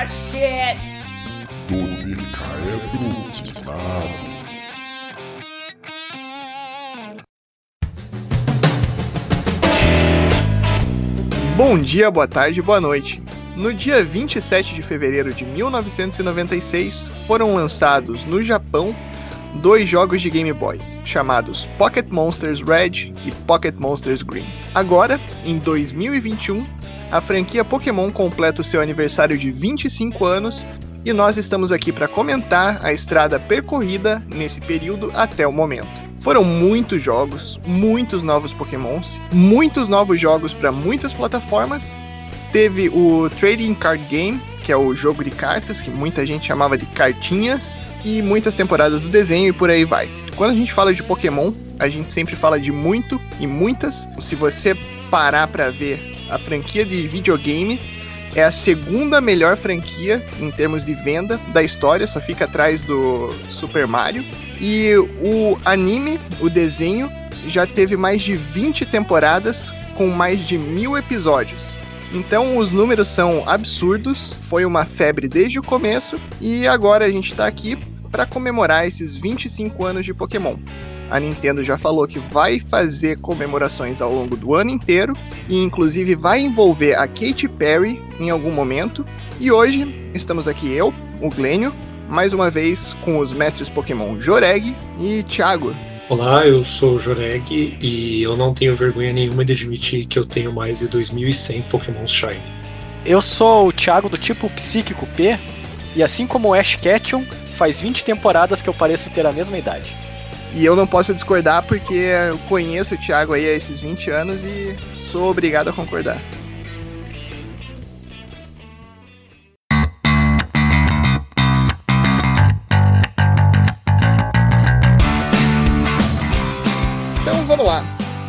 Ah, shit! Tônica é brutizado. Bom dia, boa tarde, boa noite. No dia 27 de fevereiro de 1996, foram lançados no Japão dois jogos de Game Boy, chamados Pocket Monsters Red e Pocket Monsters Green. Agora, em 2021, a franquia Pokémon completa o seu aniversário de 25 anos e nós estamos aqui para comentar a estrada percorrida nesse período até o momento. Foram muitos jogos, muitos novos Pokémons, muitos novos jogos para muitas plataformas. Teve o Trading Card Game, que é o jogo de cartas, que muita gente chamava de cartinhas, e muitas temporadas do desenho e por aí vai. Quando a gente fala de Pokémon, a gente sempre fala de muito e muitas. Se você parar para ver a franquia de videogame, é a segunda melhor franquia em termos de venda da história, só fica atrás do Super Mario. E o anime, o desenho, já teve mais de 20 temporadas com mais de mil episódios. Então os números são absurdos, foi uma febre desde o começo e agora a gente está aqui para comemorar esses 25 anos de Pokémon. A Nintendo já falou que vai fazer comemorações ao longo do ano inteiro e inclusive vai envolver a Katy Perry em algum momento. E hoje estamos aqui eu, o Glênio, mais uma vez com os mestres Pokémon Joreg e Thiago. Olá, eu sou o Joreg e eu não tenho vergonha nenhuma de admitir que eu tenho mais de 2100 Pokémon Shine. Eu sou o Thiago do tipo Psíquico P e assim como o Ash Ketchum, faz 20 temporadas que eu pareço ter a mesma idade. E eu não posso discordar porque eu conheço o Thiago aí há esses 20 anos e sou obrigado a concordar. Então vamos lá.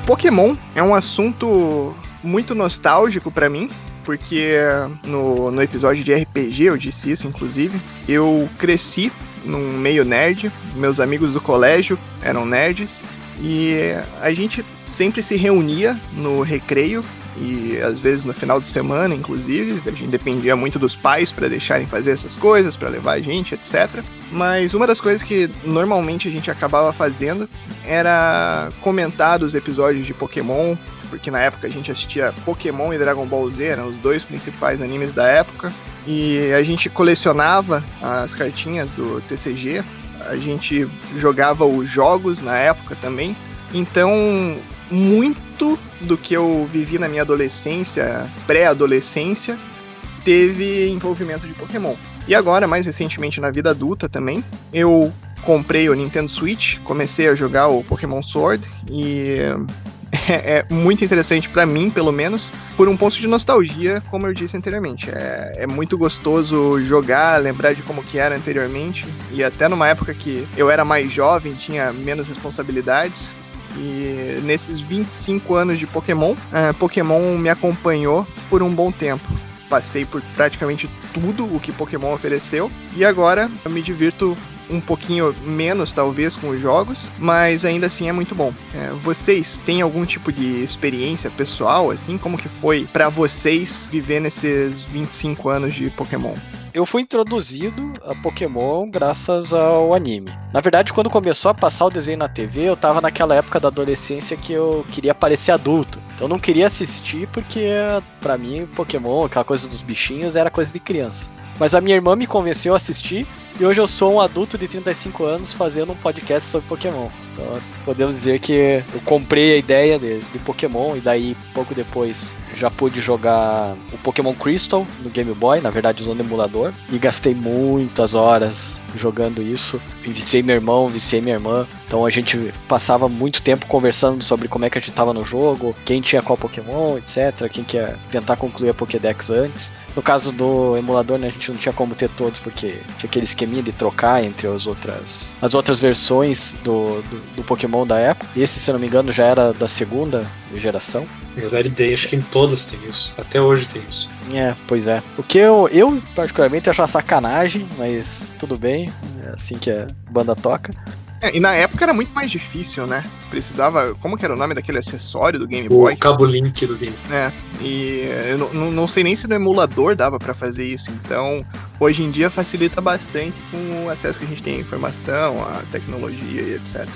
Pokémon é um assunto muito nostálgico para mim, porque no, no episódio de RPG eu disse isso, inclusive. Eu cresci num meio nerd, meus amigos do colégio eram nerds, e a gente sempre se reunia no recreio e às vezes no final de semana, inclusive, a gente dependia muito dos pais para deixarem fazer essas coisas, para levar a gente, etc. Mas uma das coisas que normalmente a gente acabava fazendo era comentar dos episódios de Pokémon, porque na época a gente assistia Pokémon e Dragon Ball Z, eram os dois principais animes da época. E a gente colecionava as cartinhas do TCG, a gente jogava os jogos na época também. Então, muito do que eu vivi na minha adolescência, pré-adolescência, teve envolvimento de Pokémon. E agora, mais recentemente na vida adulta também, eu comprei o Nintendo Switch, comecei a jogar o Pokémon Sword e é, é muito interessante para mim, pelo menos, por um ponto de nostalgia, como eu disse anteriormente. É, é muito gostoso jogar, lembrar de como que era anteriormente e até numa época que eu era mais jovem, tinha menos responsabilidades. E nesses 25 anos de Pokémon, uh, Pokémon me acompanhou por um bom tempo. Passei por praticamente tudo o que Pokémon ofereceu e agora eu me divirto um pouquinho menos, talvez, com os jogos, mas ainda assim é muito bom. É, vocês têm algum tipo de experiência pessoal, assim? Como que foi para vocês viver nesses 25 anos de Pokémon? Eu fui introduzido a Pokémon graças ao anime. Na verdade, quando começou a passar o desenho na TV, eu tava naquela época da adolescência que eu queria parecer adulto. Então eu não queria assistir porque, para mim, Pokémon, aquela coisa dos bichinhos, era coisa de criança. Mas a minha irmã me convenceu a assistir e hoje eu sou um adulto de 35 anos fazendo um podcast sobre Pokémon. Então podemos dizer que eu comprei a ideia de, de, Pokémon e daí pouco depois já pude jogar o Pokémon Crystal no Game Boy, na verdade usando emulador, e gastei muitas horas jogando isso. Viciei meu irmão, viciei minha irmã. Então a gente passava muito tempo conversando sobre como é que a gente tava no jogo, quem tinha qual Pokémon, etc. Quem quer tentar concluir a Pokédex antes. No caso do emulador, né, a gente não tinha como ter todos, porque tinha aquele esqueminha de trocar entre as outras, as outras versões do, do, do Pokémon da época. Esse, se eu não me engano, já era da segunda geração. Na verdade, acho que em todas tem isso. Até hoje tem isso. É, pois é. O que eu, eu particularmente acho uma sacanagem, mas tudo bem. É assim que a banda toca. É, e na época era muito mais difícil, né? Precisava. Como que era o nome daquele acessório do Game Boy? O cabo link do Game É. E eu não, não sei nem se no emulador dava para fazer isso. Então, hoje em dia facilita bastante com o acesso que a gente tem à informação, à tecnologia e etc.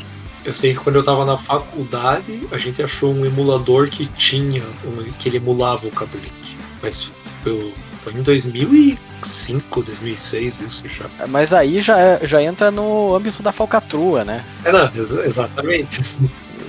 Eu sei que quando eu tava na faculdade, a gente achou um emulador que tinha, um, que ele emulava o Cabo Link. Mas foi, foi em 2005, 2006 isso já. Mas aí já, já entra no âmbito da falcatrua, né? É, não, ex exatamente.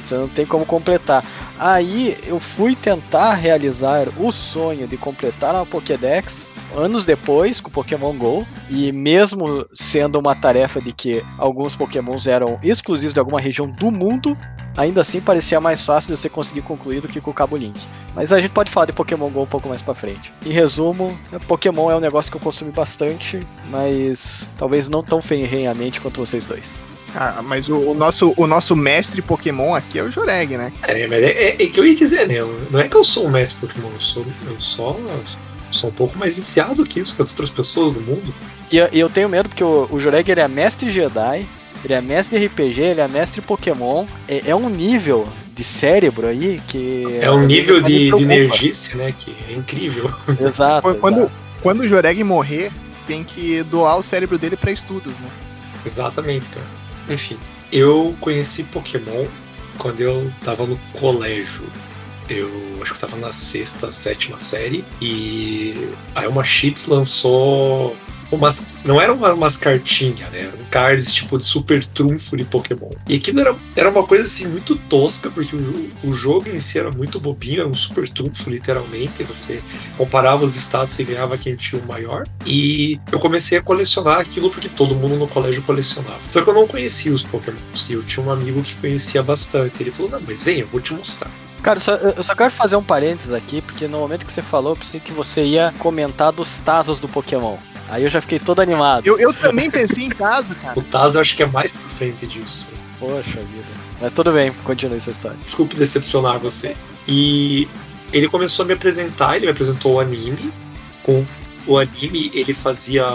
Você não tem como completar. Aí eu fui tentar realizar o sonho de completar uma Pokédex anos depois com Pokémon GO. E mesmo sendo uma tarefa de que alguns Pokémons eram exclusivos de alguma região do mundo, ainda assim parecia mais fácil de você conseguir concluir do que com o Cabo Link. Mas a gente pode falar de Pokémon GO um pouco mais pra frente. Em resumo, Pokémon é um negócio que eu consumi bastante, mas talvez não tão ferrenhamente quanto vocês dois. Ah, mas o, o, nosso, o nosso mestre Pokémon aqui é o Joreg, né? É, mas é, é, é, que eu ia dizer, né? Não é que eu sou um mestre Pokémon, eu sou, eu só sou um pouco mais viciado que isso, que as outras pessoas do mundo. E eu, tenho medo porque o, o Joreg ele é mestre Jedi, ele é mestre de RPG, ele é mestre Pokémon. É, é um nível de cérebro aí que. É um nível de, de energice, né? Que é incrível. Exato. quando, exato. quando o Joreg morrer, tem que doar o cérebro dele para estudos, né? Exatamente, cara. Enfim, eu conheci Pokémon quando eu tava no colégio. Eu acho que eu tava na sexta, sétima série. E a Elma Chips lançou umas. Não eram umas cartinhas, né? Eram cards tipo de super trunfo de Pokémon. E aquilo era, era uma coisa assim muito tosca, porque o, o jogo em si era muito bobinho, era um super trunfo, literalmente. Você comparava os estados e ganhava quem tinha o maior. E eu comecei a colecionar aquilo porque todo mundo no colégio colecionava. Só que eu não conhecia os Pokémons. E eu tinha um amigo que conhecia bastante. Ele falou: Não, mas vem, eu vou te mostrar. Cara, só, eu só quero fazer um parênteses aqui, porque no momento que você falou, eu pensei que você ia comentar dos Tazos do Pokémon. Aí eu já fiquei todo animado. Eu, eu também pensei em caso, cara. O Tazo eu acho que é mais pra frente disso. Poxa vida. Mas tudo bem, continue essa história. Desculpe decepcionar vocês. E ele começou a me apresentar, ele me apresentou o anime. Com o anime, ele fazia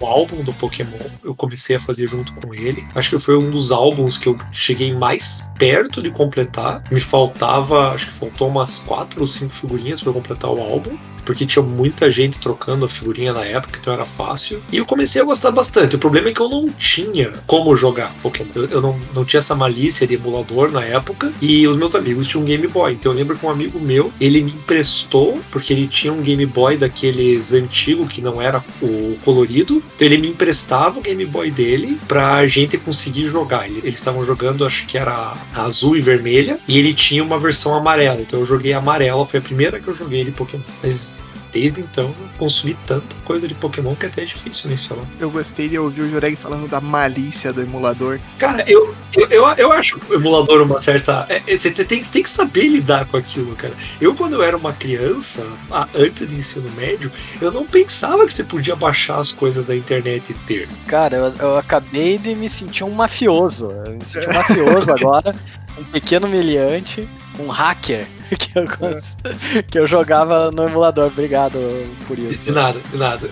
o álbum do Pokémon. Eu comecei a fazer junto com ele. Acho que foi um dos álbuns que eu cheguei mais perto de completar. Me faltava, acho que faltou umas quatro ou cinco figurinhas para completar o álbum porque tinha muita gente trocando a figurinha na época, então era fácil. E eu comecei a gostar bastante. O problema é que eu não tinha como jogar Pokémon. Eu, eu não, não tinha essa malícia de emulador na época, e os meus amigos tinham um Game Boy. Então eu lembro que um amigo meu, ele me emprestou, porque ele tinha um Game Boy daqueles antigos, que não era o colorido. Então ele me emprestava o Game Boy dele pra gente conseguir jogar. Eles estavam jogando, acho que era azul e vermelha, e ele tinha uma versão amarela. Então eu joguei amarela, foi a primeira que eu joguei de Pokémon. Mas desde então eu consumi tanta coisa de Pokémon que até é difícil mencionar. Eu gostei de ouvir o Jureg falando da malícia do emulador. Cara, eu, eu, eu, eu acho o emulador uma certa. Você é, tem, tem que saber lidar com aquilo, cara. Eu, quando eu era uma criança, antes do ensino médio, eu não pensava que você podia baixar as coisas da internet e ter. Cara, eu, eu acabei de me sentir um mafioso. Eu me senti um mafioso agora, um pequeno meliante, um hacker. que eu, é. que eu jogava no emulador. Obrigado por isso. De nada, de nada.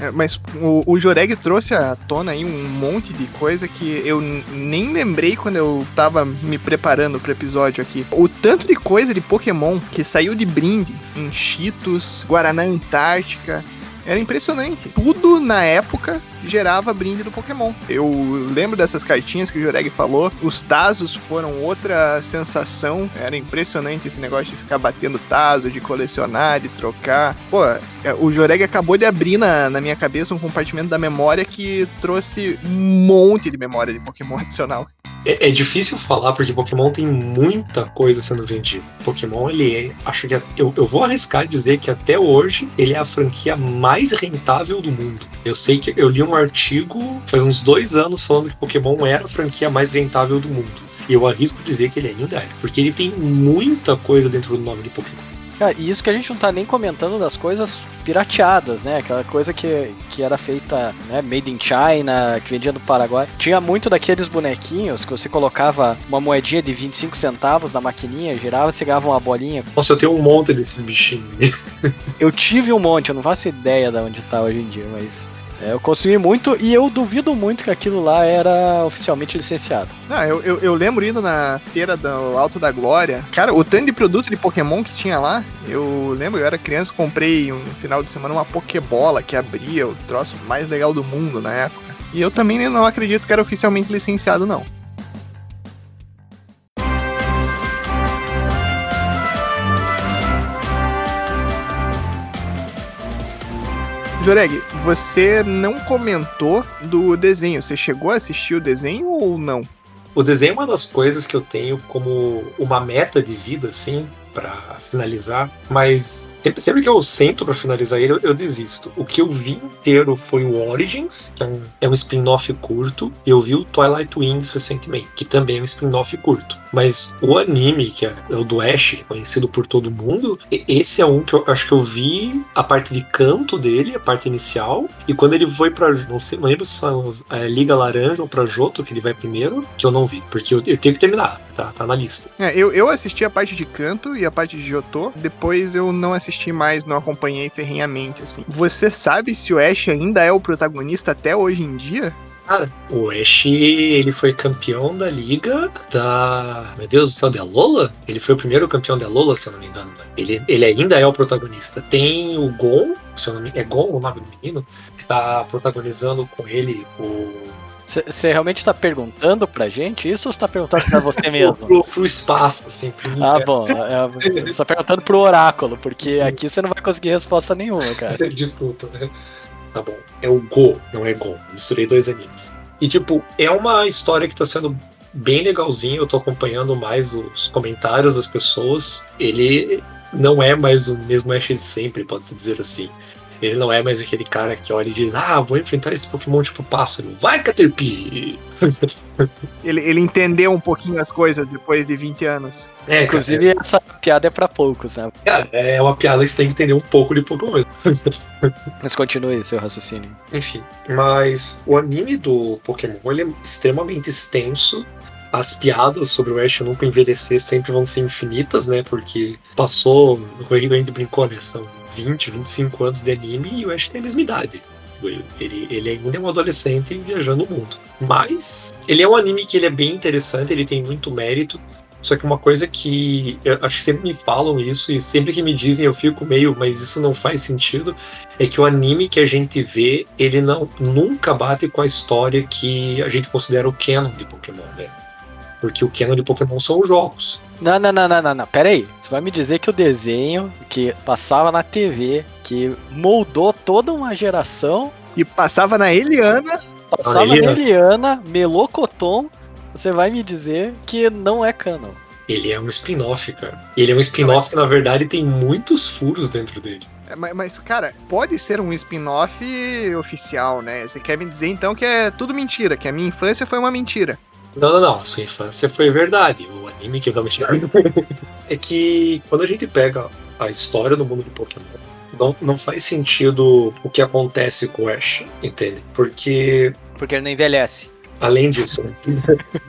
É, mas o, o Joreg trouxe à tona aí um monte de coisa que eu nem lembrei quando eu tava me preparando pro episódio aqui. O tanto de coisa de Pokémon que saiu de brinde em Cheetos, Guaraná Antártica, era impressionante. Tudo na época gerava brinde do Pokémon. Eu lembro dessas cartinhas que o Joreg falou. Os Tazos foram outra sensação. Era impressionante esse negócio de ficar batendo Tazo, de colecionar, de trocar. Pô, é, o Joreg acabou de abrir na, na minha cabeça um compartimento da memória que trouxe um monte de memória de Pokémon adicional. É, é, difícil falar porque Pokémon tem muita coisa sendo vendida. Pokémon, ele é. Acho que é, eu, eu vou arriscar dizer que até hoje ele é a franquia mais rentável do mundo. Eu sei que eu li um artigo faz uns dois anos falando que Pokémon era a franquia mais rentável do mundo. E eu arrisco dizer que ele ainda é, porque ele tem muita coisa dentro do nome de Pokémon. Cara, e isso que a gente não tá nem comentando das coisas pirateadas, né? Aquela coisa que, que era feita, né? Made in China, que vendia no Paraguai. Tinha muito daqueles bonequinhos que você colocava uma moedinha de 25 centavos na maquininha, girava, você ganhava uma bolinha. Nossa, eu tenho um monte desses bichinhos. eu tive um monte, eu não faço ideia de onde tá hoje em dia, mas É, eu consumi muito e eu duvido muito que aquilo lá era oficialmente licenciado. Não, eu, eu, eu lembro indo na feira do Alto da Glória. Cara, o tanto de produto de Pokémon que tinha lá, eu lembro, eu era criança, comprei um final de semana uma Pokébola que abria o troço mais legal do mundo na época. E eu também não acredito que era oficialmente licenciado, não. Joreg, você não comentou do desenho. Você chegou a assistir o desenho ou não? O desenho é uma das coisas que eu tenho como uma meta de vida, assim, para finalizar, mas sempre, que eu sento para finalizar ele, eu, eu, desisto. O que eu vi inteiro foi o Origins, que é um, é um spin-off curto, e eu vi o Twilight Wings recentemente, que também é um spin-off curto. Mas o anime, que é, é o do Ash, conhecido por todo mundo, esse é um que eu acho que eu vi a parte de canto dele, a parte inicial, e quando ele foi pra. Não, sei, não lembro se são é, Liga Laranja ou pra Joto, que ele vai primeiro, que eu não vi, porque eu, eu tenho que terminar, tá, tá na lista. É, eu, eu assisti a parte de canto e a parte de Jotô, depois eu não assisti mais, não acompanhei ferrenhamente, assim. Você sabe se o Ash ainda é o protagonista até hoje em dia? Cara, o Ash, ele foi campeão da liga da. Meu Deus do céu, da Lola? Ele foi o primeiro campeão da Lola, se eu não me engano. Ele, ele ainda é o protagonista. Tem o Gon, se eu não me... é Gon o nome do menino, que tá protagonizando com ele o você realmente está perguntando pra gente isso ou você tá perguntando pra você mesmo? pro, pro, espaço, assim. Pro ah, bom. É, você tá perguntando pro oráculo, porque aqui você não vai conseguir resposta nenhuma, cara. Desculpa, né? Tá bom. É o Go, não é Gon. Misturei dois animes. E, tipo, é uma história que tá sendo bem legalzinha. Eu tô acompanhando mais os comentários das pessoas. Ele não é mais o mesmo Ash de sempre, pode-se dizer assim. Ele não é mais aquele cara que olha e diz: Ah, vou enfrentar esse Pokémon tipo pássaro. Vai, Caterpie! ele, ele entendeu um pouquinho as coisas depois de 20 anos. É, Inclusive, cara, essa piada é pra poucos, né? Cara, é uma piada que você tem que entender um pouco de Pokémon. mas continue seu raciocínio. Enfim, mas o anime do Pokémon ele é extremamente extenso as piadas sobre o Ash nunca envelhecer sempre vão ser infinitas, né? Porque passou, o Henrique brincou, né? São 20, 25 anos de anime e o Ash tem a mesma idade. Ele, ele ainda é um adolescente viajando o mundo. Mas ele é um anime que ele é bem interessante, ele tem muito mérito. Só que uma coisa que eu acho que sempre me falam isso e sempre que me dizem eu fico meio, mas isso não faz sentido, é que o anime que a gente vê, ele não nunca bate com a história que a gente considera o canon de Pokémon, né? Porque o canon de Pokémon são os jogos. Não, não, não, não, não, não. Pera aí. Você vai me dizer que o desenho que passava na TV, que moldou toda uma geração. E passava na Eliana. Passava na Eliana, Eliana Melocoton. Você vai me dizer que não é canon. Ele é um spin-off, cara. Ele é um spin-off que, na verdade, tem muitos furos dentro dele. É, mas, mas, cara, pode ser um spin-off oficial, né? Você quer me dizer então que é tudo mentira, que a minha infância foi uma mentira. Não, não, não. A sua infância foi verdade. O anime que eu tava é que quando a gente pega a história do mundo de Pokémon, não, não faz sentido o que acontece com o Ash, entende? Porque. Porque ele não envelhece. Além disso, né?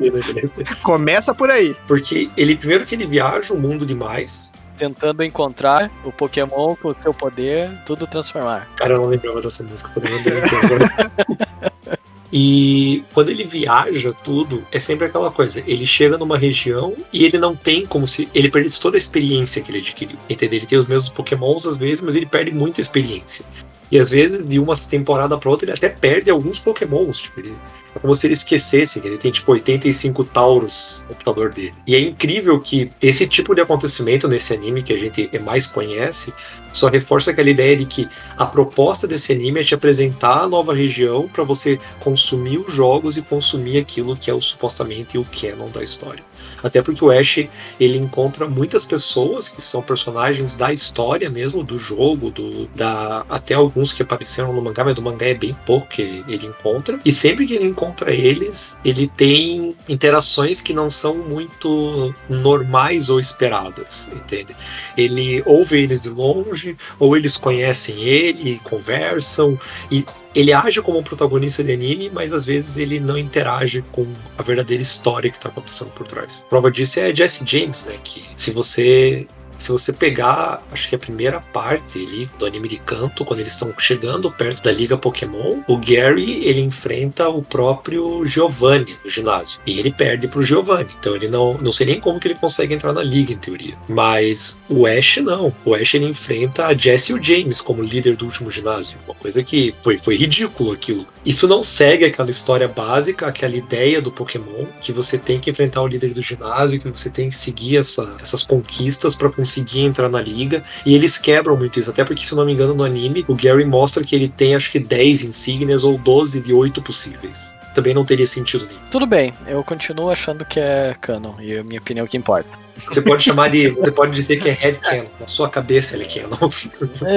Começa por aí. Porque ele, primeiro que ele viaja o mundo demais. Tentando encontrar o Pokémon com o seu poder, tudo transformar. Cara, eu não lembrava dessa música, tô lembrando aqui agora. E quando ele viaja tudo, é sempre aquela coisa. Ele chega numa região e ele não tem como se. Ele perde toda a experiência que ele adquiriu. Entendeu? Ele tem os mesmos pokémons às vezes, mas ele perde muita experiência. E às vezes, de uma temporada para outra, ele até perde alguns pokémons. Tipo, ele, é como se ele esquecesse que ele tem tipo 85 Tauros no computador dele. E é incrível que esse tipo de acontecimento nesse anime que a gente mais conhece só reforça aquela ideia de que a proposta desse anime é te apresentar a nova região para você consumir os jogos e consumir aquilo que é o supostamente o canon da história. Até porque o Ash ele encontra muitas pessoas que são personagens da história mesmo, do jogo, do, da, até alguns que apareceram no mangá, mas do mangá é bem pouco que ele encontra. E sempre que ele encontra eles, ele tem interações que não são muito normais ou esperadas, entende? Ele ouve eles de longe, ou eles conhecem ele, conversam, e ele age como um protagonista de anime, mas às vezes ele não interage com a verdadeira história que está acontecendo por trás. Prova disso é Jesse James, né? Que se você Se você pegar, acho que a primeira parte ali do anime de canto, quando eles estão chegando perto da Liga Pokémon, o Gary ele enfrenta o próprio Giovanni no ginásio. E ele perde pro Giovanni. Então ele não. Não sei nem como que ele consegue entrar na liga, em teoria. Mas o Ash não. O Ash ele enfrenta a Jesse e o James como líder do último ginásio. Uma coisa que foi, foi ridículo aquilo. Isso não segue aquela história básica, aquela ideia do Pokémon, que você tem que enfrentar o líder do ginásio, que você tem que seguir essa, essas conquistas para conseguir entrar na liga. E eles quebram muito isso, até porque, se eu não me engano, no anime, o Gary mostra que ele tem acho que 10 insígnias ou 12 de 8 possíveis. Também não teria sentido nenhum. Tudo bem, eu continuo achando que é canon, e a minha opinião é o que importa. Você pode chamar de. Você pode dizer que é headcanon. Na sua cabeça ele é canon.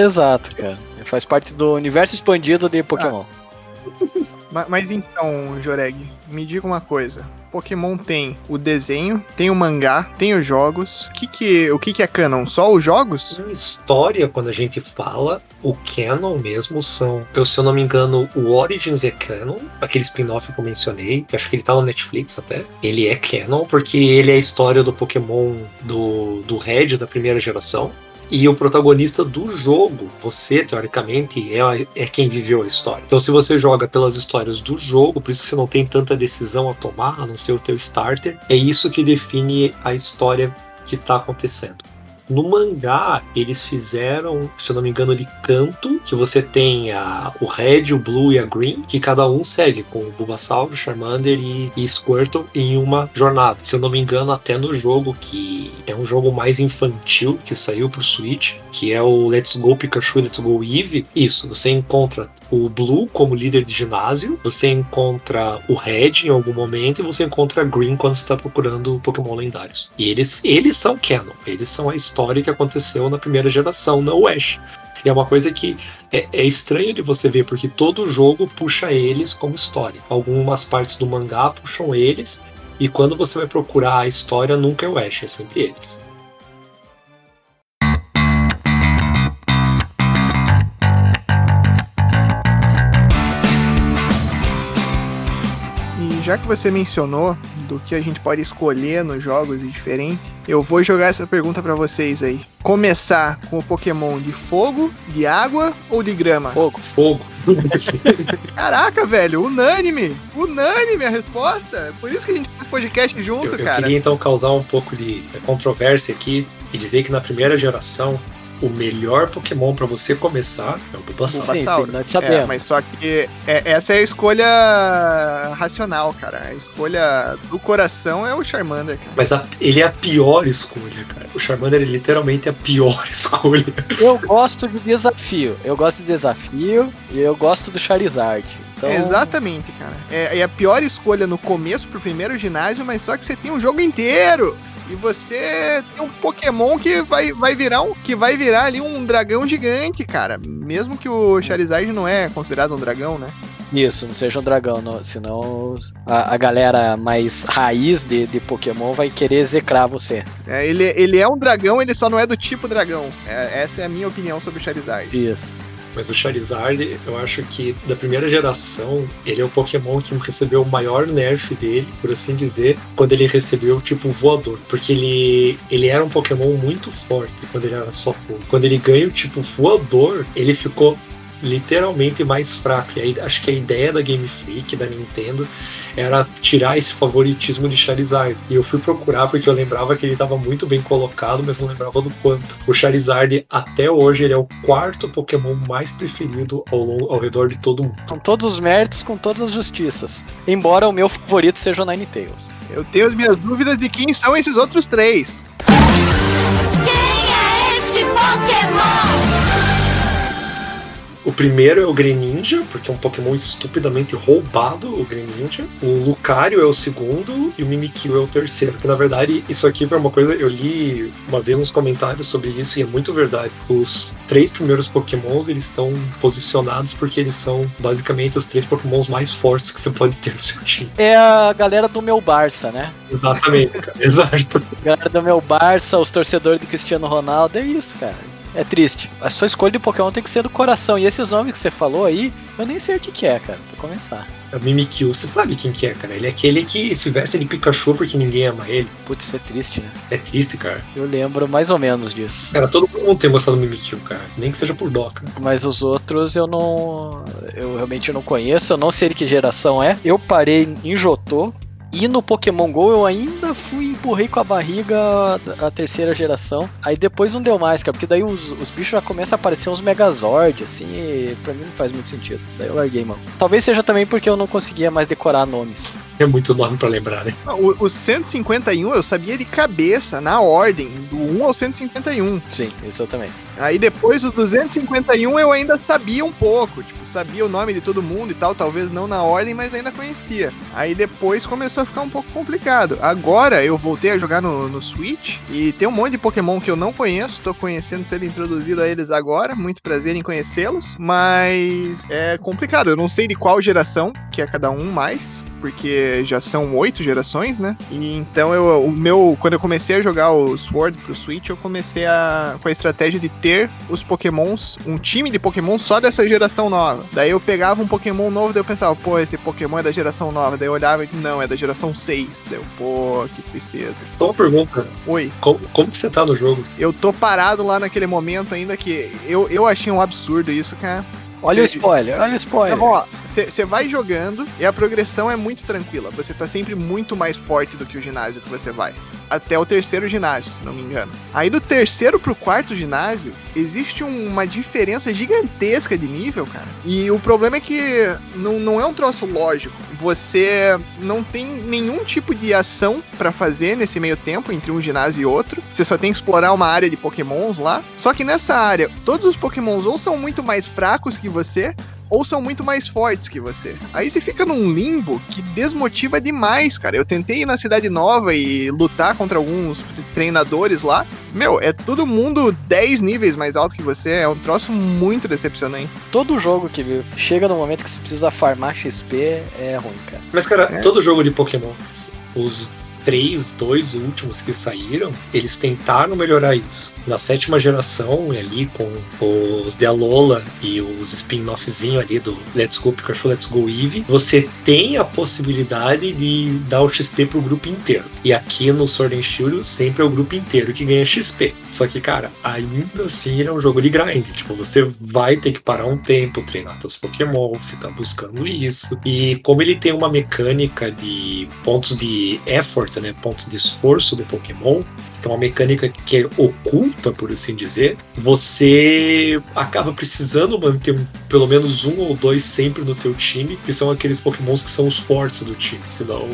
Exato, cara. Faz parte do universo expandido de Pokémon. Ma- Mas então, Joreg, me diga uma coisa. Pokémon tem o desenho, tem o mangá, tem os jogos. O que que, o que, que é canon? Só os jogos? Em história, quando a gente fala, o canon mesmo são, eu, se eu não me engano, o Origins é canon, aquele spin-off que eu mencionei, que acho que ele tá no Netflix até. Ele é canon porque ele é a história do Pokémon do, do Red da primeira geração. E o protagonista do jogo, você, teoricamente, é, é quem viveu a história. Então, se você joga pelas histórias do jogo, por isso que você não tem tanta decisão a tomar, a não ser o teu starter, é isso que define a história que está acontecendo. No mangá, eles fizeram, se eu não me engano, de canto, que você tem a, o Red, o Blue e a Green, que cada um segue com o Bulbasaur, Charmander e, e Squirtle em uma jornada. Se eu não me engano, até no jogo que é um jogo mais infantil, que saiu pro Switch, que é o Let's Go Pikachu Let's Go Eevee, isso, você encontra o Blue como líder de ginásio, você encontra o Red em algum momento e você encontra Green quando está procurando Pokémon lendários. E eles, eles são canon, eles são a história que aconteceu na primeira geração, o Ash. E é uma coisa que é, é estranho de você ver, porque todo jogo puxa eles como história. Algumas partes do mangá puxam eles, e quando você vai procurar a história, nunca é o Ash, é sempre eles. Já que você mencionou do que a gente pode escolher nos jogos e diferente, eu vou jogar essa pergunta pra vocês aí. Começar com o Pokémon de fogo, de água ou de grama? Fogo. Fogo. Caraca, velho, unânime! Unânime a resposta! Por isso que a gente faz podcast junto, Eu, eu cara. queria então causar um pouco de controvérsia aqui e dizer que na primeira geração o melhor Pokémon pra você começar é o Bulbasaur. Sim, sim, Bulbasauro. nós sabemos. É, mas só que é- essa é a escolha racional, cara. A escolha do coração é o Charmander, cara. Mas a- ele é a pior escolha, cara. O Charmander é literalmente a pior escolha. Eu gosto de desafio. Eu gosto de desafio e eu gosto do Charizard. Então, É, exatamente, cara. É, é a pior escolha no começo pro primeiro ginásio, mas só que você tem um jogo inteiro. E você tem um Pokémon que vai, vai virar um que vai virar ali um dragão gigante, cara. Mesmo que o Charizard não é considerado um dragão, né? Isso, não seja um dragão, não, senão a, a galera mais raiz de, de Pokémon vai querer execrar você. É, ele, ele é um dragão, ele só não é do tipo dragão. É, essa é a minha opinião sobre o Charizard. Isso. Mas o Charizard, eu acho que da primeira geração, ele é o Pokémon que recebeu o maior nerf dele, por assim dizer, quando ele recebeu o tipo voador. Porque ele, ele era um Pokémon muito forte quando ele era só fogo. Quando ele ganha o tipo voador, ele ficou literalmente mais fraco. E aí acho que a ideia da Game Freak, da Nintendo, era tirar esse favoritismo de Charizard. E eu fui procurar porque eu lembrava que ele estava muito bem colocado, mas não lembrava do quanto. O Charizard, até hoje, ele é o quarto Pokémon mais preferido ao, ao redor de todo mundo. Com todos os méritos, com todas as justiças. Embora o meu favorito seja o Ninetales. Eu tenho as minhas dúvidas de quem são esses outros três. Quem é este Pokémon? O primeiro é o Greninja, porque é um Pokémon estupidamente roubado, o Greninja. O Lucario é o segundo e o Mimikyu é o terceiro. Que na verdade, isso aqui foi uma coisa. Eu li uma vez uns comentários sobre isso e é muito verdade. Os três primeiros Pokémons eles estão posicionados porque eles são basicamente os três Pokémons mais fortes que você pode ter no seu time. É a galera do meu Barça, né? Exatamente, cara. Exato. A galera do meu Barça, os torcedores do Cristiano Ronaldo, é isso, cara. É triste. A sua escolha de Pokémon tem que ser do coração. E esses nomes que você falou aí, eu nem sei o que, que é, cara, pra começar. É o Mimikyu, você sabe quem que é, cara? Ele é aquele que se veste de Pikachu porque ninguém ama ele. Putz, isso é triste, né? É triste, cara. Eu lembro mais ou menos disso. Cara, todo mundo tem gostado do Mimikyu, cara. Nem que seja por dó, cara. Mas os outros eu não. Eu realmente não conheço. Eu não sei de que geração é. Eu parei em Jotô. E no Pokémon GO eu ainda fui empurrei com a barriga a, terceira geração. Aí depois não deu mais, cara, porque daí os, os bichos já começam a aparecer uns Megazord, assim, e pra mim não faz muito sentido. Daí eu larguei, mano. Talvez seja também porque eu não conseguia mais decorar nomes. É muito nome pra lembrar, né? O, o 151 eu sabia de cabeça, na ordem, do 1 ao 151. Sim, isso eu também. Aí depois o 251 eu ainda sabia um pouco, tipo, sabia o nome de todo mundo e tal, talvez não na ordem, mas ainda conhecia. Aí depois começou a ficar um pouco complicado. Agora eu voltei a jogar no, no Switch e tem um monte de Pokémon que eu não conheço, tô conhecendo, sendo introduzido a eles agora, muito prazer em conhecê-los, mas é complicado, eu não sei de qual geração que é cada um mais, porque já são oito gerações, né? E então eu, o meu, quando eu comecei a jogar o Sword pro Switch, eu comecei a com a estratégia de ter os Pokémons, um time de Pokémon só dessa geração nova. Daí eu pegava um Pokémon novo, daí eu pensava, pô, esse Pokémon é da geração nova. Daí eu olhava e não, é da geração 6. Daí eu, pô, que tristeza. Só uma pergunta. Oi, Como, como que você tá no jogo? eu tô parado lá naquele momento ainda que eu, eu achei um absurdo isso, cara. Olha o spoiler, olha o spoiler. bom, ó, você vai jogando e a progressão é muito tranquila. Você tá sempre muito mais forte do que o ginásio que você vai. Até o terceiro ginásio, se não me engano. Aí do terceiro pro quarto ginásio, existe um- uma diferença gigantesca de nível, cara. E o problema é que não, não é um troço lógico. Você não tem nenhum tipo de ação pra fazer nesse meio tempo entre um ginásio e outro. Você só tem que explorar uma área de pokémons lá. Só que nessa área, todos os pokémons ou são muito mais fracos que você, ou são muito mais fortes que você. Aí você fica num limbo que desmotiva demais, cara. Eu tentei ir na cidade nova e lutar contra alguns treinadores lá. Meu, é todo mundo 10 níveis mais alto que você. É um troço muito decepcionante. Todo jogo que chega no momento que você precisa farmar XP é ruim, cara. Mas, cara, É. todo jogo de Pokémon, os três, dois últimos que saíram, eles tentaram melhorar isso. Na sétima geração, ali com os de Alola e os spin-offzinho ali do Let's Go Pikachu, Let's Go Eevee, você tem a possibilidade de dar o XP pro grupo inteiro. E aqui no Sword and Shield sempre é o grupo inteiro que ganha XP. Só que, cara, ainda assim ele é um jogo de grind. Tipo, você vai ter que parar um tempo, treinar seus Pokémon, ficar buscando isso. E como ele tem uma mecânica de pontos de effort, né? Pontos de esforço do Pokémon, que é uma mecânica que é oculta, por assim dizer, você acaba precisando manter um- pelo menos um ou dois sempre no teu time, que são aqueles pokémons que são os fortes do time, senão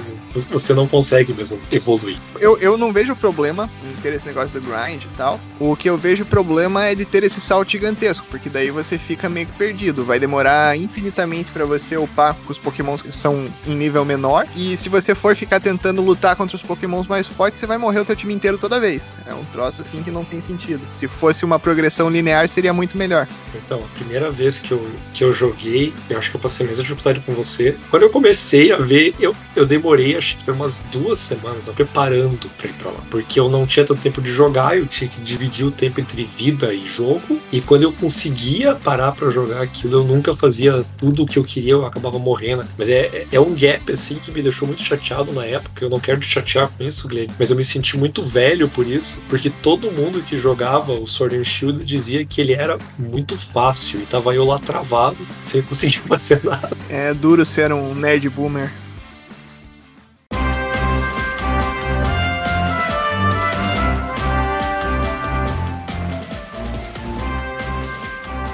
você não consegue mesmo evoluir. Eu, eu não vejo problema em ter esse negócio do grind e tal. O que eu vejo problema é de ter esse salto gigantesco, porque daí você fica meio que perdido. Vai demorar infinitamente pra você upar com os pokémons que são em nível menor. E se você for ficar tentando lutar contra os pokémons mais fortes, você vai morrer o teu time inteiro toda vez. É um troço assim que não tem sentido. Se fosse uma progressão linear, seria muito melhor. Então, a primeira vez que eu, que eu joguei, eu acho que eu passei a mesma dificuldade com você. Quando eu comecei a ver, eu, eu demorei acho que umas duas semanas né, preparando pra ir pra lá. Porque eu não tinha tanto tempo de jogar, eu tinha que dividir o tempo entre vida e jogo. E quando eu conseguia parar pra jogar aquilo, eu nunca fazia tudo o que eu queria, eu acabava morrendo. Mas é, é- é um gap assim que me deixou muito chateado na época. Eu não quero te chatear com isso, Glenn. Mas eu me senti muito velho por isso. Porque todo mundo que jogava o Sword and Shield dizia que ele era muito fácil. E tava eu lá travado, sem conseguir fazer nada. É duro ser um nerd boomer.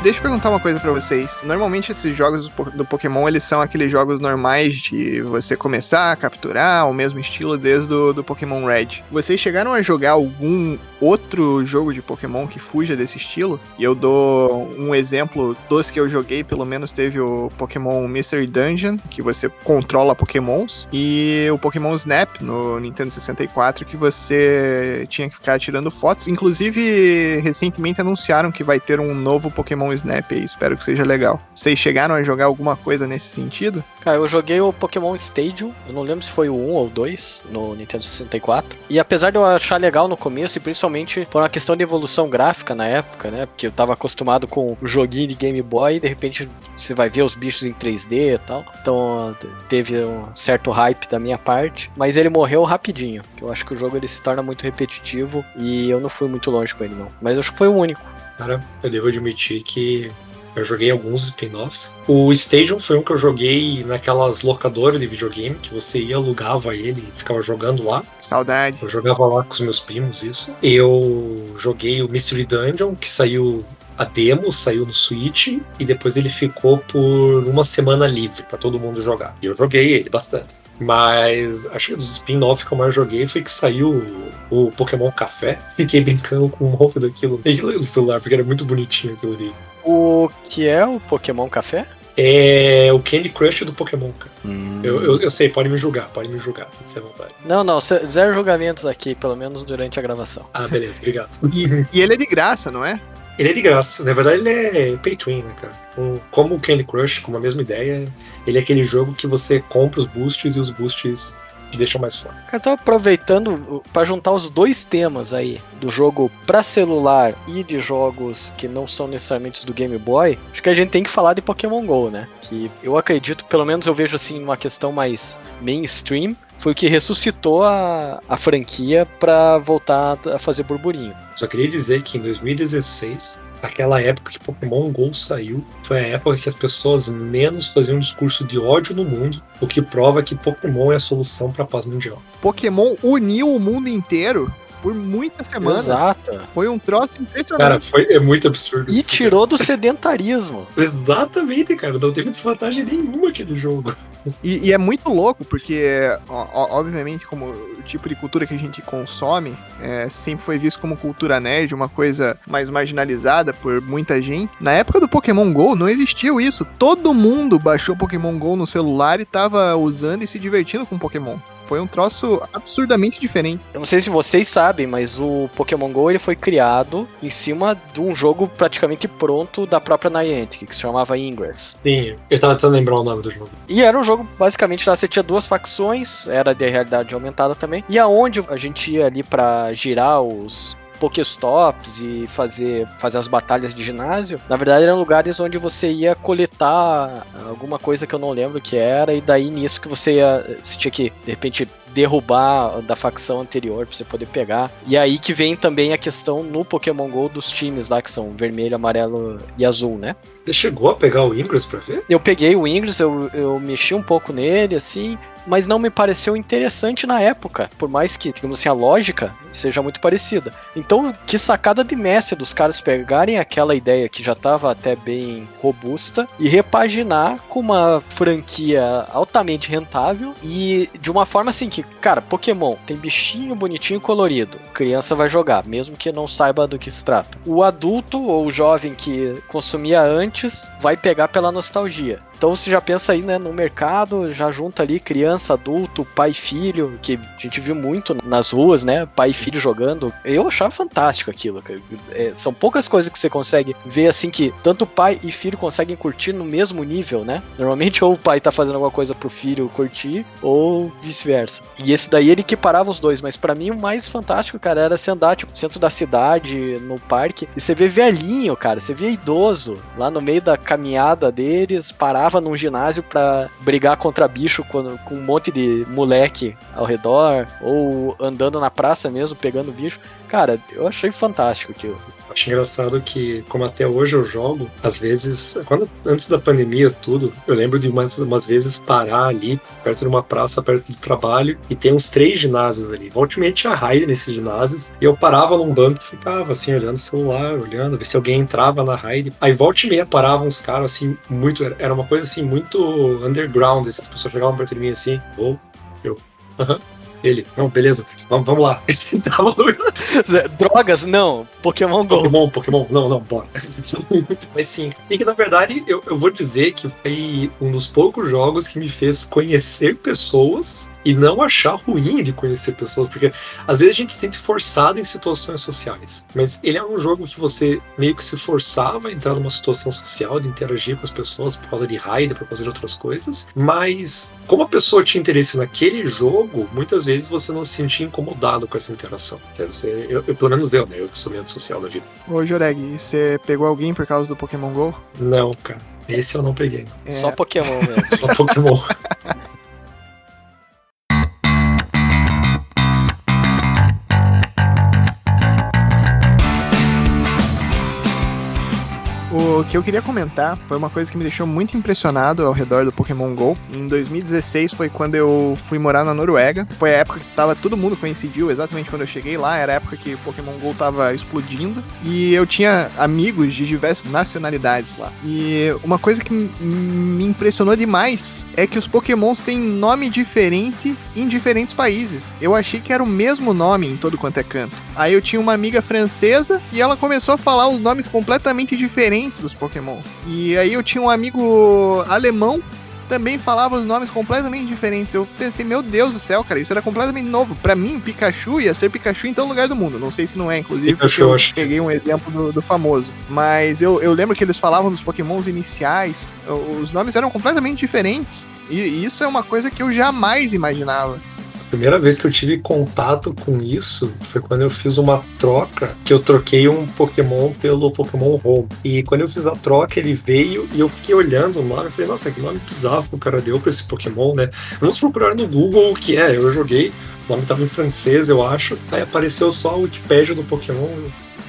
Deixa eu perguntar uma coisa pra vocês. Normalmente esses jogos do Po- do Pokémon, eles são aqueles jogos normais de você começar a capturar, o mesmo estilo desde o do Pokémon Red. Vocês chegaram a jogar algum outro jogo de Pokémon que fuja desse estilo? E eu dou um exemplo dos que eu joguei, pelo menos teve o Pokémon Mystery Dungeon, que você controla Pokémons, e o Pokémon Snap no Nintendo 64, que você tinha que ficar tirando fotos. Inclusive, recentemente anunciaram que vai ter um novo Pokémon Snap aí, espero que seja legal. Vocês chegaram a jogar alguma coisa nesse sentido? Cara, eu joguei o Pokémon Stadium, eu não lembro se foi o 1 ou o 2 no Nintendo 64. E apesar de eu achar legal no começo, e principalmente por uma questão de evolução gráfica na época, né? Porque eu tava acostumado com o joguinho de Game Boy e de repente você vai ver os bichos em 3D e tal. Então teve um certo hype da minha parte, mas ele morreu rapidinho. Eu acho que o jogo ele se torna muito repetitivo e eu não fui muito longe com ele não. Mas eu acho que foi o único. Cara, eu devo admitir que eu joguei alguns spin-offs. O Stadium foi um que eu joguei naquelas locadoras de videogame, que você ia, alugava ele e ficava jogando lá. Saudade. Eu jogava lá com os meus primos, isso. Eu joguei o Mystery Dungeon, que saiu a demo, saiu no Switch, e depois ele ficou por uma semana livre para todo mundo jogar. E eu joguei ele bastante. Mas acho que dos spin-off que eu mais joguei foi que saiu o Pokémon Café. Fiquei brincando com um monte daquilo no celular, porque era muito bonitinho aquilo ali. O que é o Pokémon Café? É o Candy Crush do Pokémon, cara. Hum. Eu, eu, eu sei, pode me julgar, pode me julgar, se você vontade. Não, não, ze- zero julgamentos aqui, pelo menos durante a gravação. Ah, beleza, obrigado. E, e ele é de graça, não é? Ele é de graça, na verdade ele é pay to win, né, cara? Um- como o Candy Crush, com a mesma ideia, ele é aquele jogo que você compra os boosts e os boosts te deixam mais forte. Cara, tô aproveitando para juntar os dois temas aí, do jogo pra celular e de jogos que não são necessariamente do Game Boy. Acho que a gente tem que falar de Pokémon GO, né? Que eu acredito, pelo menos eu vejo assim, uma questão mais mainstream, foi o que ressuscitou a, a franquia pra voltar a fazer burburinho. Só queria dizer que em 2016, aquela época que Pokémon GO saiu, foi a época que as pessoas menos faziam discurso de ódio no mundo, o que prova que Pokémon é a solução para a paz mundial. Pokémon uniu o mundo inteiro por muitas semanas. Exato. Foi um troço Cara, impressionante. foi, é muito absurdo. E tirou do sedentarismo. cara. Exatamente, cara. Não teve desvantagem nenhuma aquele jogo. E, e é muito louco, porque, ó, obviamente, como o tipo de cultura que a gente consome, é, sempre foi visto como cultura nerd, uma coisa mais marginalizada por muita gente. Na época do Pokémon GO, não existiu isso. Todo mundo baixou Pokémon GO no celular e tava usando e se divertindo com Pokémon. Foi um troço absurdamente diferente. Eu não sei se vocês sabem, mas o Pokémon GO ele foi criado em cima de um jogo praticamente pronto da própria Niantic, que se chamava Ingress. Sim, eu tava tentando lembrar o nome do jogo. E era um jogo, basicamente, lá você tinha duas facções, era de realidade aumentada também, e aonde a gente ia ali pra girar os Pokéstops e fazer, fazer as batalhas de ginásio, na verdade eram lugares onde você ia coletar alguma coisa que eu não lembro que era, e daí nisso que você ia, você tinha que, de repente, derrubar da facção anterior pra você poder pegar. E aí que vem também a questão no Pokémon GO dos times lá, que são vermelho, amarelo e azul, né? Você chegou a pegar o Ingress pra ver? Eu peguei o Ingress, eu, eu mexi um pouco nele, assim, mas não me pareceu interessante na época, por mais que, digamos assim, a lógica seja muito parecida. Então, que sacada de mestre dos caras pegarem aquela ideia que já estava até bem robusta e repaginar com uma franquia altamente rentável e de uma forma assim que, cara, Pokémon tem bichinho bonitinho colorido, criança vai jogar, mesmo que não saiba do que se trata. O adulto ou o jovem que consumia antes vai pegar pela nostalgia. Então você já pensa aí, né, no mercado, já junta ali criança, adulto, pai e filho, que a gente viu muito nas ruas, né, pai e filho jogando. Eu achava fantástico aquilo. É, são poucas coisas que você consegue ver assim que tanto pai e filho conseguem curtir no mesmo nível, né? Normalmente ou o pai tá fazendo alguma coisa pro filho curtir ou vice-versa. E esse daí ele equiparava os dois, mas pra mim o mais fantástico, cara, era você andar tipo, centro da cidade, no parque, e você vê velhinho, cara, você vê idoso lá no meio da caminhada deles, parava num ginásio pra brigar contra bicho com, com um monte de moleque ao redor, ou andando na praça mesmo, pegando bicho. Cara, eu achei fantástico aquilo. Acho engraçado que, como até hoje eu jogo, às vezes, quando antes da pandemia tudo, eu lembro de umas, umas vezes parar ali, perto de uma praça, perto do trabalho, e tem uns três ginásios ali. Volte e meia tinha raid nesses ginásios, e eu parava num banco e ficava assim, olhando o celular, olhando, ver se alguém entrava na raid. Aí volte e meia paravam uns caras assim, muito. Era uma coisa assim, muito underground. Essas pessoas chegavam perto de mim assim, ou eu. Aham. Ele, não, beleza, vamos, vamos lá. No Drogas, não. Pokémon Go. Pokémon, Pokémon, não, não, bora. Mas sim, e que na verdade eu, eu vou dizer que foi um dos poucos jogos que me fez conhecer pessoas e não achar ruim de conhecer pessoas, porque às vezes a gente se sente forçado em situações sociais, mas ele é um jogo que você meio que se forçava a entrar numa situação social, de interagir com as pessoas por causa de raid, por causa de outras coisas, mas como a pessoa tinha interesse naquele jogo, muitas vezes você não se sentia incomodado com essa interação. Você, eu, eu, pelo menos eu, né? Eu que sou meio social da vida. Ô, Joreg, você pegou alguém por causa do Pokémon GO? Não, cara. Esse eu não peguei. É... Só Pokémon mesmo. Só Pokémon. O que eu queria comentar foi uma coisa que me deixou muito impressionado ao redor do Pokémon GO. Em 2016 foi quando eu fui morar na Noruega. Foi a época que tava todo mundo coincidiu, exatamente quando eu cheguei lá. Era a época que o Pokémon GO tava explodindo. E eu tinha amigos de diversas nacionalidades lá. E uma coisa que me impressionou demais é que os Pokémons têm nome diferente em diferentes países. Eu achei que era o mesmo nome em todo quanto é canto. Aí eu tinha uma amiga francesa e ela começou a falar os nomes completamente diferentes dos Pokémon. E aí eu tinha um amigo alemão também falava os nomes completamente diferentes. Eu pensei, meu Deus do céu, cara, isso era completamente novo. Para mim, Pikachu ia ser Pikachu em todo lugar do mundo. Não sei se não é, inclusive, Pikachu, eu acho. peguei um exemplo do, do, famoso. Mas eu, eu lembro que eles falavam dos Pokémons iniciais, os nomes eram completamente diferentes. E isso é uma coisa que eu jamais imaginava primeira vez que eu tive contato com isso foi quando eu fiz uma troca, que eu troquei um Pokémon pelo Pokémon Home. E quando eu fiz a troca, ele veio e eu fiquei olhando o nome e falei, nossa, que nome bizarro que o cara deu pra esse Pokémon, né? Vamos procurar no Google o que é. Eu joguei, o nome tava em francês, eu acho. Aí apareceu só a Wikipedia do Pokémon.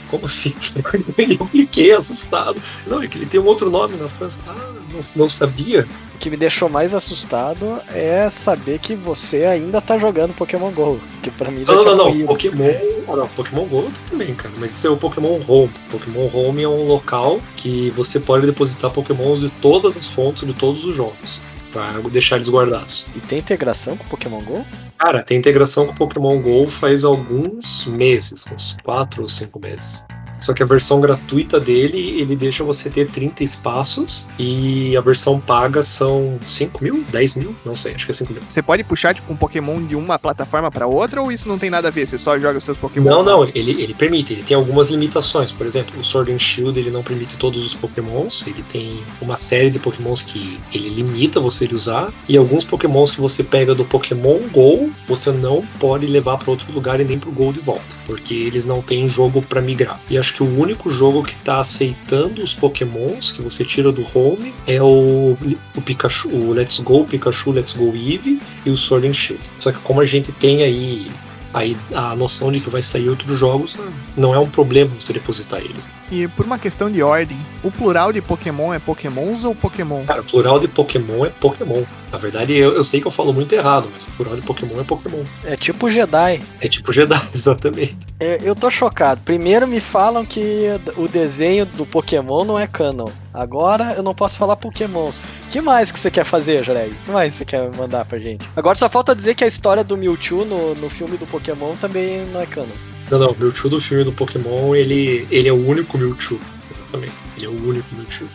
Como assim? eu cliquei assustado. Não, é que ele tem um outro nome na França. Ah, não, não sabia. O que me deixou mais assustado é saber que você ainda tá jogando Pokémon GO. Que pra mim Não, não, não. Pokémon. Ah, não, Pokémon GO também, cara. Mas isso é o Pokémon Home. Pokémon Home é um local que você pode depositar Pokémons de todas as fontes de todos os jogos. Pra deixar eles guardados. E tem integração com Pokémon GO? Cara, tem integração com Pokémon GO faz alguns meses, uns 4 ou 5 meses. Só que a versão gratuita dele, ele deixa você ter 30 espaços e a versão paga são 5 mil? 10 mil? Não sei, acho que é 5 mil. Você pode puxar tipo um Pokémon de uma plataforma para outra ou isso não tem nada a ver? Você só joga os seus Pokémon? Não, não, ele, ele permite, ele tem algumas limitações. Por exemplo, o Sword and Shield ele não permite todos os Pokémons, ele tem uma série de Pokémons que ele limita você de usar e alguns Pokémons que você pega do Pokémon GO, você não pode levar para outro lugar e nem pro GO de volta, porque eles não têm jogo para migrar. E acho que o único jogo que está aceitando os Pokémons que você tira do home é o, o Pikachu, o Let's Go Pikachu, Let's Go Eevee e o Sword and Shield. Só que como a gente tem aí aí a noção de que vai sair outros jogos não é um problema você depositar eles. E por uma questão de ordem, o plural de Pokémon é Pokémons ou Pokémon? Cara, o plural de Pokémon é Pokémon. Na verdade, eu, eu sei que eu falo muito errado, mas o plural de Pokémon é Pokémon. É tipo Jedi. É tipo Jedi, exatamente. É, eu tô chocado. Primeiro me falam que o desenho do Pokémon não é canon. Agora eu não posso falar Pokémons. que mais que você quer fazer, Joreg? O que mais você quer mandar pra gente? Agora só falta dizer que a história do Mewtwo no, no filme do Pokémon também não é canon. Não, não, o Mewtwo do filme do Pokémon, ele, ele é o único Mewtwo. Exatamente. Ele é o único Mewtwo.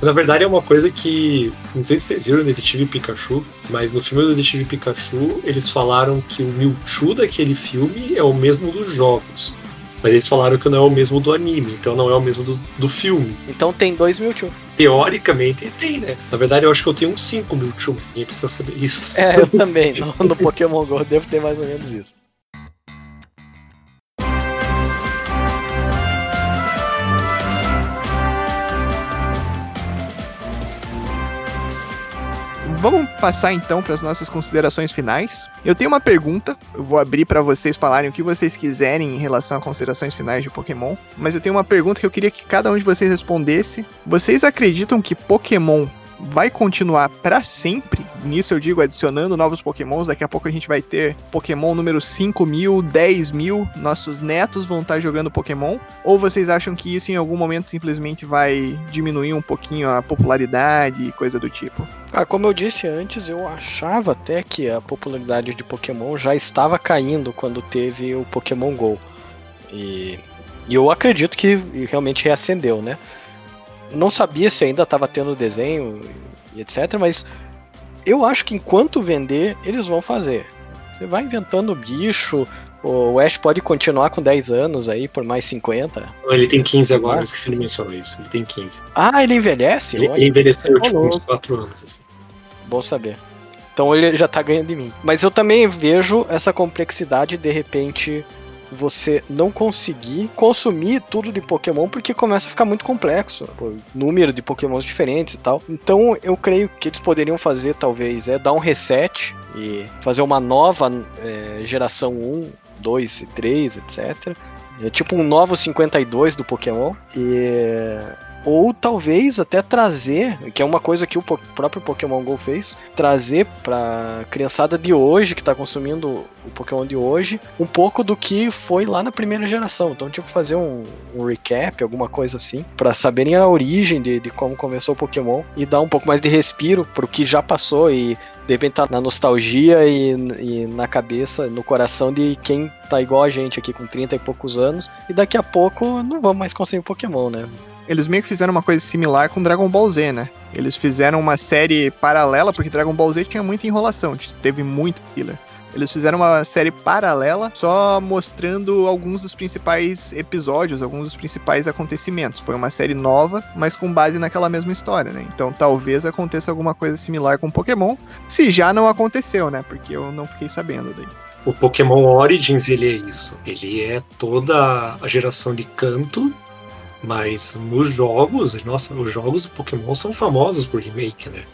Na verdade, é uma coisa que. Não sei se vocês viram o Detetive Pikachu, mas no filme do Detetive Pikachu, eles falaram que o Mewtwo daquele filme é o mesmo dos jogos. Mas eles falaram que não é o mesmo do anime, então não é o mesmo do, do filme. Então tem dois Mewtwo. Teoricamente tem, né? Na verdade, eu acho que eu tenho uns 5 Mewtwo, mas ninguém precisa saber isso. É, eu também. no, no Pokémon GO devo ter mais ou menos isso. Vamos passar então para as nossas considerações finais. Eu tenho uma pergunta, eu vou abrir para vocês falarem o que vocês quiserem em relação a considerações finais de Pokémon, mas eu tenho uma pergunta que eu queria que cada um de vocês respondesse. Vocês acreditam que Pokémon vai continuar para sempre. Nisso eu digo adicionando novos pokémons. Daqui a pouco a gente vai ter Pokémon número 5 mil, 10 mil. Nossos netos vão estar jogando Pokémon. Ou vocês acham que isso em algum momento simplesmente vai diminuir um pouquinho a popularidade e coisa do tipo? Ah, como eu disse antes, eu achava até que a popularidade de Pokémon já estava caindo quando teve o Pokémon GO. E, e eu acredito que realmente reacendeu, né? Não sabia se ainda estava tendo desenho e etc, mas eu acho que enquanto vender, eles vão fazer. Você vai inventando bicho. O Ash pode continuar com 10 anos aí, por mais 50. Ele tem 15 agora, eu esqueci de mencionar isso. Ele tem 15. Ah, ele envelhece? Ele, ele envelheceu tá tipo uns louco. 4 anos. Assim. Bom saber. Então ele já tá ganhando de mim. Mas eu também vejo essa complexidade de repente você não conseguir consumir tudo de Pokémon porque começa a ficar muito complexo. Pô, número de Pokémons diferentes e tal. Então eu creio que eles poderiam fazer, talvez, é dar um reset e fazer uma nova é, geração 1, 2 e 3, etc. É tipo um novo 52 do Pokémon. E ou talvez até trazer, que é uma coisa que o próprio Pokémon GO fez, trazer pra criançada de hoje, que tá consumindo o Pokémon de hoje, um pouco do que foi lá na primeira geração. Então, tipo, fazer um, um recap, alguma coisa assim, pra saberem a origem de, de como começou o Pokémon e dar um pouco mais de respiro pro que já passou e de repente tá na nostalgia e, e na cabeça, no coração de quem tá igual a gente aqui com 30 e poucos anos, e daqui a pouco não vamos mais conseguir Pokémon, né? Eles meio que fizeram uma coisa similar com Dragon Ball Z, né? Eles fizeram uma série paralela, porque Dragon Ball Z tinha muita enrolação, teve muito filler. Eles fizeram uma série paralela, só mostrando alguns dos principais episódios, alguns dos principais acontecimentos. Foi uma série nova, mas com base naquela mesma história, né? Então talvez aconteça alguma coisa similar com Pokémon, se já não aconteceu, né? Porque eu não fiquei sabendo daí. O Pokémon Origins, ele é isso. Ele é toda a geração de canto, mas nos jogos, nossa, os jogos do Pokémon são famosos por remake, né?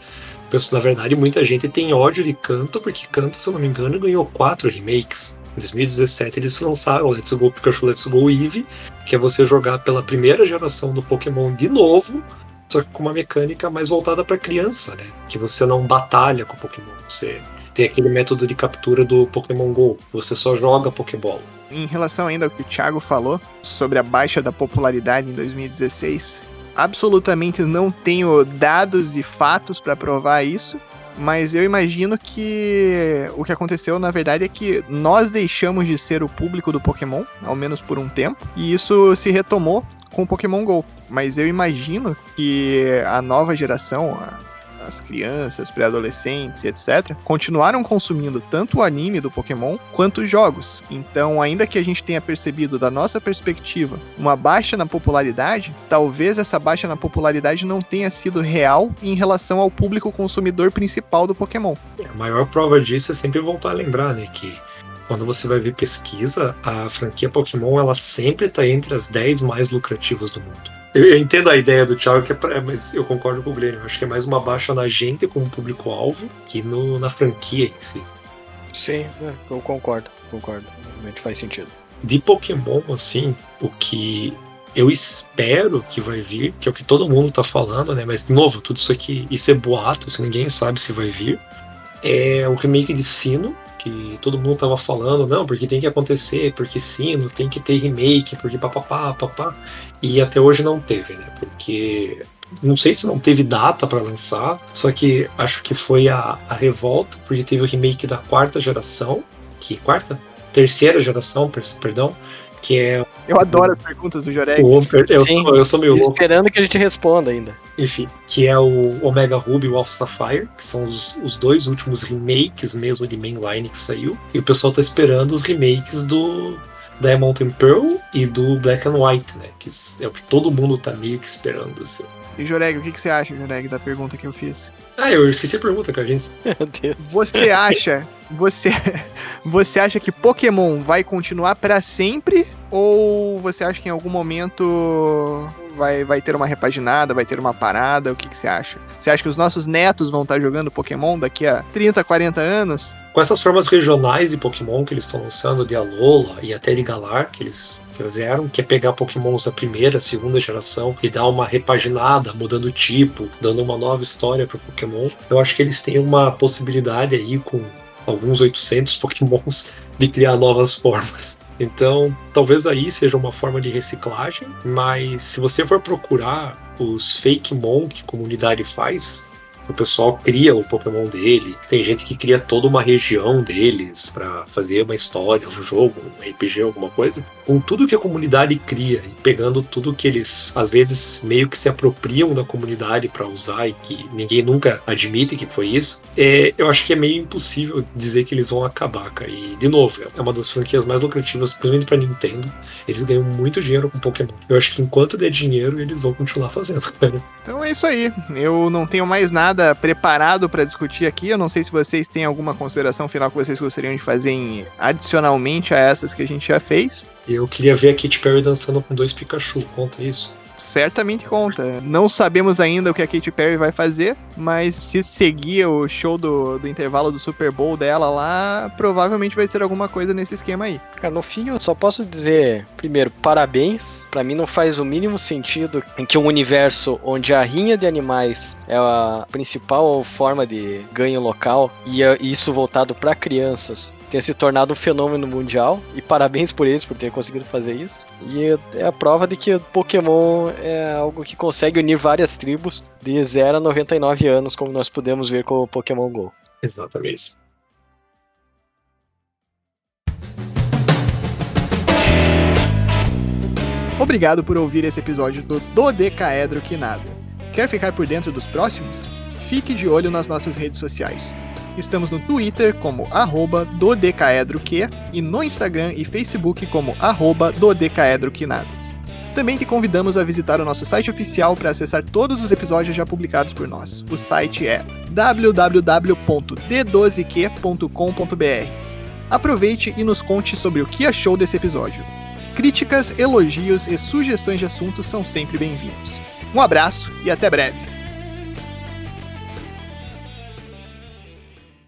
Na verdade, muita gente tem ódio de canto, porque canto, se eu não me engano, ganhou quatro remakes. Em 2017 eles lançaram Let's Go Pikachu, Let's Go Eevee, que é você jogar pela primeira geração do Pokémon de novo, só que com uma mecânica mais voltada para criança, né? Que você não batalha com o Pokémon, você tem aquele método de captura do Pokémon Go, você só joga Pokébola. Em relação ainda ao que o Thiago falou sobre a baixa da popularidade em 2016, absolutamente não tenho dados e fatos para provar isso, mas eu imagino que o que aconteceu na verdade é que nós deixamos de ser o público do Pokémon, ao menos por um tempo, e isso se retomou com o Pokémon Go. Mas eu imagino que a nova geração, as crianças, pré-adolescentes e etc., continuaram consumindo tanto o anime do Pokémon quanto os jogos. Então, ainda que a gente tenha percebido da nossa perspectiva uma baixa na popularidade, talvez essa baixa na popularidade não tenha sido real em relação ao público consumidor principal do Pokémon. A maior prova disso é sempre voltar a lembrar, né, que quando você vai ver pesquisa, a franquia Pokémon ela sempre está entre as 10 mais lucrativas do mundo. Eu, eu entendo a ideia do Thiago, que é pra, mas eu concordo com o Guilherme. Eu acho que é mais uma baixa na gente como público-alvo que no, na franquia em si. Sim, é, eu concordo, concordo. Realmente faz sentido. De Pokémon, assim, o que eu espero que vai vir, que é o que todo mundo tá falando, né? Mas, de novo, tudo isso aqui, isso é boato, isso ninguém sabe se vai vir. É o remake de Sino, que todo mundo tava falando, não, porque tem que acontecer, porque Sino tem que ter remake, porque papapá, papá. E até hoje não teve, né? Porque não sei se não teve data para lançar, só que acho que foi a, a revolta, porque teve o remake da quarta geração, que quarta? Terceira geração, per- perdão, que é Eu adoro as perguntas do Joreg. o eu, Sim. sou- eu sou meio louco, Esperando que a gente responda ainda. enfim, que é o Omega Ruby e o Alpha Sapphire, que são os, os dois últimos remakes mesmo de mainline que saiu, e o pessoal tá esperando os remakes do Diamond and Pearl e do Black and White, né? Que é o que todo mundo tá meio que esperando. Assim. E Joreg, o que, que você acha, Joreg, da pergunta que eu fiz? Ah, eu esqueci a pergunta, cara. A gente Meu Deus. Você acha, você, você acha que Pokémon vai continuar pra sempre ou você acha que em algum momento vai, vai ter uma repaginada, vai ter uma parada? O que, que você acha? Você acha que os nossos netos vão estar jogando Pokémon daqui a 30, 40 anos? Com essas formas regionais de Pokémon que eles estão lançando, de Alola e até de Galar, que eles fizeram, que é pegar Pokémons da primeira, segunda geração e dar uma repaginada, mudando o tipo, dando uma nova história para Pokémon, eu acho que eles têm uma possibilidade aí com alguns 800 Pokémons de criar novas formas. Então, talvez aí seja uma forma de reciclagem, mas se você for procurar os fake mon que a comunidade faz, O pessoal cria o Pokémon dele, tem gente que cria toda uma região deles para fazer uma história, um jogo, um RPG, alguma coisa. Com tudo que a comunidade cria e pegando tudo que eles às vezes meio que se apropriam da comunidade para usar e que ninguém nunca admite que foi isso, é, eu acho que é meio impossível dizer que eles vão acabar, cara. E de novo, é uma das franquias mais lucrativas, principalmente para Nintendo. Eles ganham muito dinheiro com Pokémon. Eu acho que enquanto der dinheiro, eles vão continuar fazendo, cara. Então é isso aí. Eu não tenho mais nada preparado para discutir aqui. Eu não sei se vocês têm alguma consideração final que vocês gostariam de fazer em, adicionalmente a essas que a gente já fez. Eu queria ver a Katy Perry dançando com dois Pikachu. Conta isso certamente conta. Não sabemos ainda o que a Katy Perry vai fazer, mas se seguir o show do, do intervalo do Super Bowl dela lá, provavelmente vai ser alguma coisa nesse esquema aí. Cara, no fim eu só posso dizer, primeiro, parabéns. Para mim não faz o mínimo sentido em que um universo onde a rinha de animais é a principal forma de ganho local e isso voltado para crianças tenha se tornado um fenômeno mundial. E parabéns por eles por ter conseguido fazer isso. E é a prova de que Pokémon é algo que consegue unir várias tribos de 0 a 99 anos, como nós podemos ver com o Pokémon GO. Exatamente. Obrigado por ouvir esse episódio do Dodecaedro Que Nada. Quer ficar por dentro dos próximos? Fique de olho nas nossas redes sociais. Estamos no Twitter como arroba dodecaedroque e no Instagram e Facebook como arroba dodecaedroquenado. Também te convidamos a visitar o nosso site oficial para acessar todos os episódios já publicados por nós. O site é www.d12q.com.br. Aproveite e nos conte sobre o que achou desse episódio. Críticas, elogios e sugestões de assuntos são sempre bem-vindos. Um abraço e até breve!